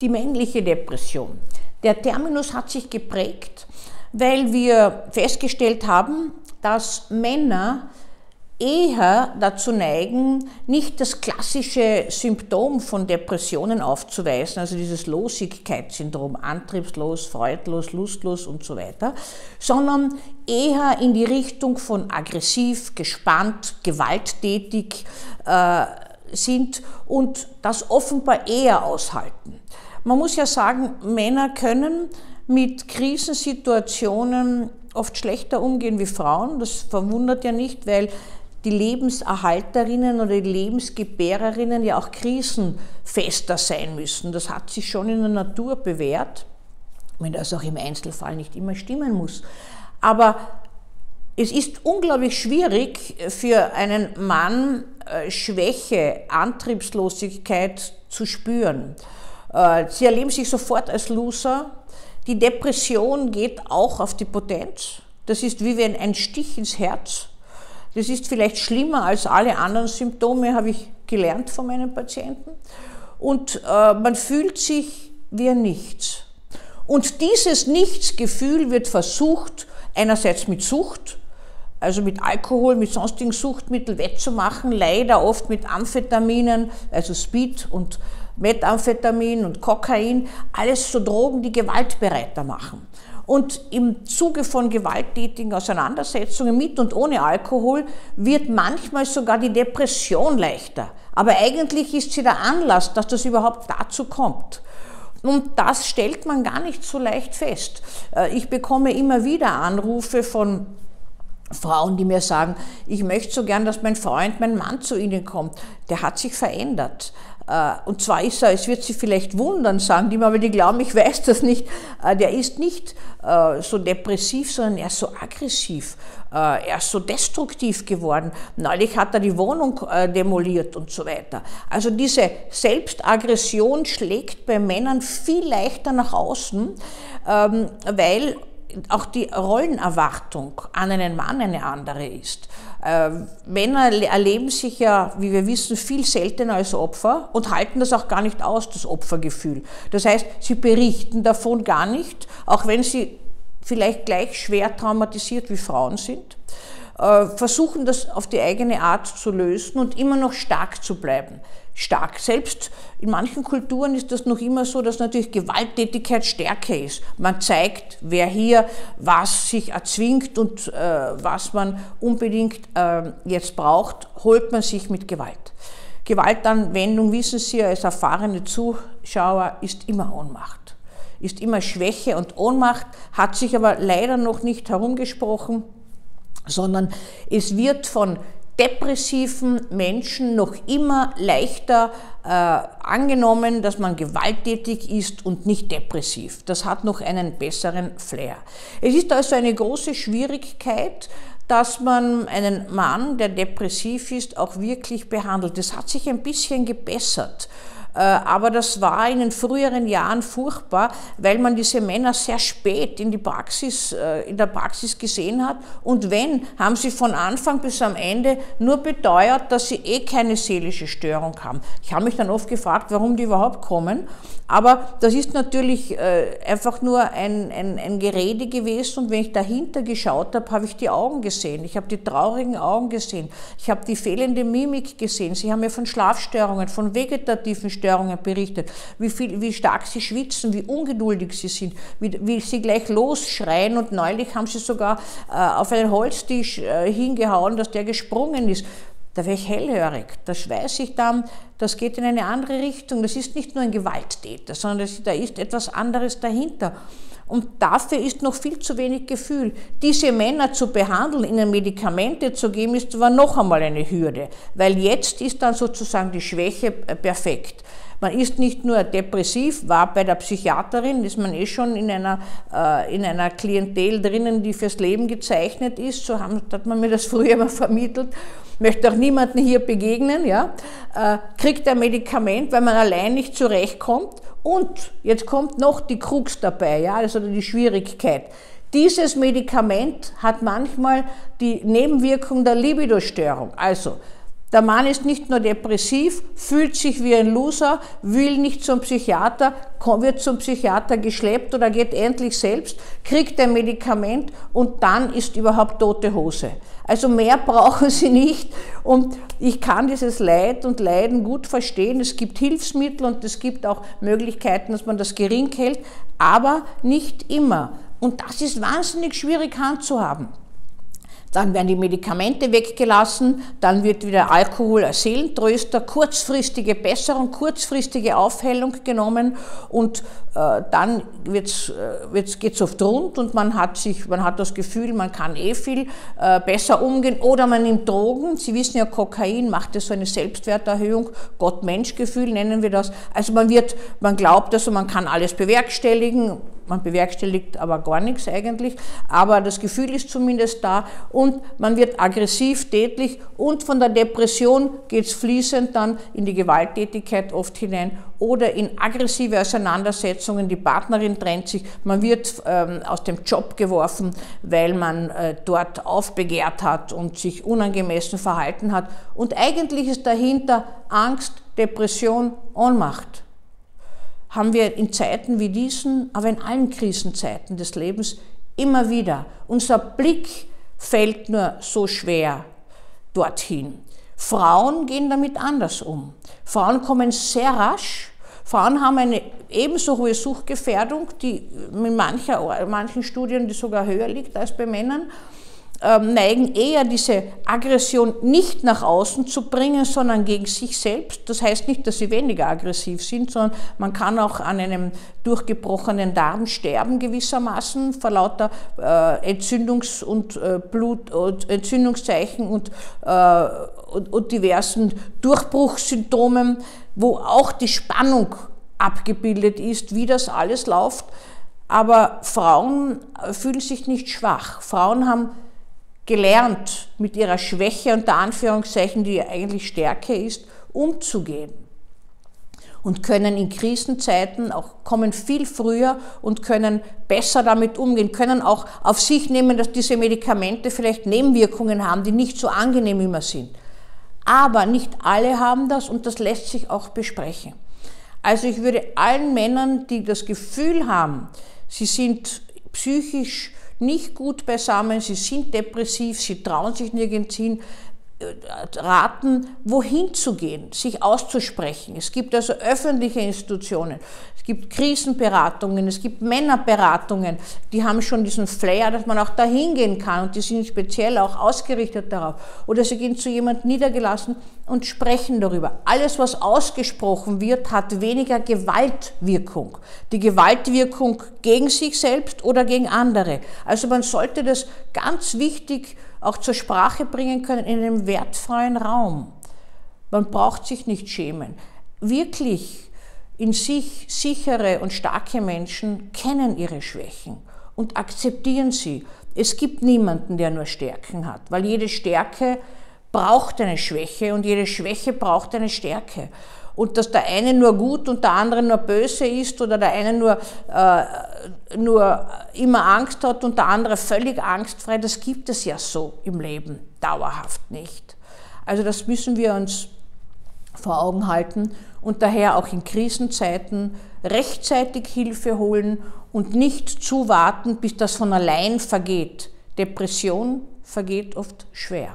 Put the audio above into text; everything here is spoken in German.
Die männliche Depression. Der Terminus hat sich geprägt, weil wir festgestellt haben, dass Männer eher dazu neigen, nicht das klassische Symptom von Depressionen aufzuweisen, also dieses Losigkeitssyndrom, antriebslos, freudlos, lustlos und so weiter, sondern eher in die Richtung von aggressiv, gespannt, gewalttätig äh, sind und das offenbar eher aushalten. Man muss ja sagen, Männer können mit Krisensituationen oft schlechter umgehen wie Frauen. Das verwundert ja nicht, weil die Lebenserhalterinnen oder die Lebensgebärerinnen ja auch krisenfester sein müssen. Das hat sich schon in der Natur bewährt, wenn das auch im Einzelfall nicht immer stimmen muss. Aber es ist unglaublich schwierig für einen Mann, äh, Schwäche, Antriebslosigkeit zu spüren. Äh, sie erleben sich sofort als Loser. Die Depression geht auch auf die Potenz. Das ist wie wenn ein Stich ins Herz. Das ist vielleicht schlimmer als alle anderen Symptome, habe ich gelernt von meinen Patienten. Und äh, man fühlt sich wie ein Nichts. Und dieses Nichtsgefühl wird versucht, einerseits mit Sucht, also mit Alkohol, mit sonstigen Suchtmitteln wettzumachen, leider oft mit Amphetaminen, also Speed und Methamphetamin und Kokain, alles so Drogen, die gewaltbereiter machen. Und im Zuge von gewalttätigen Auseinandersetzungen mit und ohne Alkohol wird manchmal sogar die Depression leichter. Aber eigentlich ist sie der Anlass, dass das überhaupt dazu kommt. Und das stellt man gar nicht so leicht fest. Äh, ich bekomme immer wieder Anrufe von Frauen, die mir sagen, ich möchte so gern, dass mein Freund, mein Mann zu Ihnen kommt. Der hat sich verändert. Äh, und zwar ist er, es wird Sie vielleicht wundern, sagen die mir, aber die glauben, ich weiß das nicht. Äh, der ist nicht äh, so depressiv, sondern er ist so aggressiv. Er ist so destruktiv geworden. Neulich hat er die Wohnung demoliert und so weiter. Also diese Selbstaggression schlägt bei Männern viel leichter nach außen, ähm, weil auch die Rollenerwartung an einen Mann eine andere ist. Äh, Männer erleben sich ja, wie wir wissen, viel seltener als Opfer und halten das auch gar nicht aus, das Opfergefühl. Das heißt, sie berichten davon gar nicht, auch wenn sie vielleicht gleich schwer traumatisiert wie Frauen sind, versuchen das auf die eigene Art zu lösen und immer noch stark zu bleiben stark. Selbst in manchen Kulturen ist das noch immer so, dass natürlich Gewalttätigkeit Stärke ist. Man zeigt, wer hier was sich erzwingt und äh, was man unbedingt äh, jetzt braucht, holt man sich mit Gewalt. Gewaltanwendung, wissen Sie als erfahrene Zuschauer, ist immer Ohnmacht. Ist immer Schwäche und Ohnmacht, hat sich aber leider noch nicht herumgesprochen, sondern es wird von depressiven Menschen noch immer leichter äh, angenommen, dass man gewalttätig ist und nicht depressiv. Das hat noch einen besseren Flair. Es ist also eine große Schwierigkeit, dass man einen Mann, der depressiv ist, auch wirklich behandelt. Das hat sich ein bisschen gebessert. Äh, aber das war in den früheren Jahren furchtbar, weil man diese Männer sehr spät in, die Praxis, äh, in der Praxis gesehen hat. Und wenn, haben sie von Anfang bis am Ende nur beteuert, dass sie eh keine seelische Störung haben. Ich habe mich dann oft gefragt, warum die überhaupt kommen. Aber das ist natürlich äh, einfach nur ein, ein, ein Gerede gewesen. Und wenn ich dahinter geschaut habe, habe ich die Augen gesehen. Ich habe die traurigen Augen gesehen. Ich habe die fehlende Mimik gesehen. Sie haben mir von Schlafstörungen, von vegetativen Störungen, berichtet, wie, viel, wie stark sie schwitzen, wie ungeduldig sie sind, wie, wie sie gleich losschreien und neulich haben sie sogar äh, auf einen Holztisch äh, hingehauen, dass der gesprungen ist. Da wäre ich hellhörig. Da weiß ich dann, das geht in eine andere Richtung. Das ist nicht nur ein Gewalttäter, sondern das, da ist etwas anderes dahinter. Und dafür ist noch viel zu wenig Gefühl. Diese Männer zu behandeln, ihnen Medikamente zu geben, ist zwar noch einmal eine Hürde, weil jetzt ist dann sozusagen die Schwäche perfekt. Man ist nicht nur depressiv, war bei der Psychiaterin, ist man eh schon in einer, äh, in einer Klientel drinnen, die fürs Leben gezeichnet ist, so haben, hat man mir das früher mal vermittelt, möchte auch niemandem hier begegnen, ja, äh, kriegt ein Medikament, weil man allein nicht zurechtkommt und jetzt kommt noch die Krux dabei, ja, also die Schwierigkeit. Dieses Medikament hat manchmal die Nebenwirkung der Libidostörung. Also Der Mann ist nicht nur depressiv, fühlt sich wie ein Loser, will nicht zum Psychiater, wird zum Psychiater geschleppt oder geht endlich selbst, kriegt ein Medikament und dann ist überhaupt tote Hose. Also mehr brauchen sie nicht und ich kann dieses Leid und Leiden gut verstehen. Es gibt Hilfsmittel und es gibt auch Möglichkeiten, dass man das gering hält, aber nicht immer. Und das ist wahnsinnig schwierig handzuhaben. Dann werden die Medikamente weggelassen, dann wird wieder Alkohol als Seelentröster, kurzfristige Besserung, kurzfristige Aufhellung genommen und äh, dann wird's, äh, geht es oft rund und man hat, sich, man hat das Gefühl, man kann eh viel äh, besser umgehen oder man nimmt Drogen. Sie wissen ja, Kokain macht ja so eine Selbstwerterhöhung, Gott-Mensch-Gefühl nennen wir das. Also man wird, man glaubt also, man kann alles bewerkstelligen, man bewerkstelligt aber gar nichts eigentlich, aber das Gefühl ist zumindest da und man wird aggressiv, tätlich und von der Depression geht es fließend dann in die Gewalttätigkeit oft hinein oder in aggressive Auseinandersetzungen, die Partnerin trennt sich, man wird ähm, aus dem Job geworfen, weil man äh, dort aufbegehrt hat und sich unangemessen verhalten hat. Und eigentlich ist dahinter Angst, Depression, Ohnmacht haben wir in Zeiten wie diesen, aber in allen Krisenzeiten des Lebens immer wieder. Unser Blick fällt nur so schwer dorthin. Frauen gehen damit anders um. Frauen kommen sehr rasch. Frauen haben eine ebenso hohe Suchtgefährdung, die in mancher, manchen Studien die sogar höher liegt als bei Männern. Ähm, neigen eher diese Aggression nicht nach außen zu bringen, sondern gegen sich selbst. Das heißt nicht, dass sie weniger aggressiv sind, sondern man kann auch an einem durchgebrochenen Darm sterben gewissermaßen vor lauter äh, Entzündungs- und äh, Blut- und Entzündungszeichen und, äh, und, und diversen Durchbruchssymptomen, wo auch die Spannung abgebildet ist, wie das alles läuft. Aber Frauen fühlen sich nicht schwach. Frauen haben gelernt, mit ihrer Schwäche unter Anführungszeichen, die eigentlich Stärke ist, umzugehen. Und können in Krisenzeiten auch kommen viel früher und können besser damit umgehen, können auch auf sich nehmen, dass diese Medikamente vielleicht Nebenwirkungen haben, die nicht so angenehm immer sind. Aber nicht alle haben das und das lässt sich auch besprechen. Also ich würde allen Männern, die das Gefühl haben, sie sind psychisch nicht gut beisammen, sie sind depressiv, sie trauen sich nirgends hin, äh, raten, wohin zu gehen, sich auszusprechen. Es gibt also öffentliche Institutionen, gibt Krisenberatungen, es gibt Männerberatungen, die haben schon diesen Flair, dass man auch dahin gehen kann und die sind speziell auch ausgerichtet darauf. Oder sie gehen zu jemandem niedergelassen und sprechen darüber. Alles, was ausgesprochen wird, hat weniger Gewaltwirkung. Die Gewaltwirkung gegen sich selbst oder gegen andere. Also man sollte das ganz wichtig auch zur Sprache bringen können in einem wertfreien Raum. Man braucht sich nicht schämen. Wirklich in sich sichere und starke Menschen kennen ihre Schwächen und akzeptieren sie. Es gibt niemanden, der nur Stärken hat, weil jede Stärke braucht eine Schwäche und jede Schwäche braucht eine Stärke und dass der eine nur gut und der andere nur böse ist oder der eine nur, äh, nur immer Angst hat und der andere völlig angstfrei, das gibt es ja so im Leben dauerhaft nicht. Also das müssen wir uns vor Augen halten und daher auch in Krisenzeiten rechtzeitig Hilfe holen und nicht zuwarten, bis das von allein vergeht. Depression vergeht oft schwer.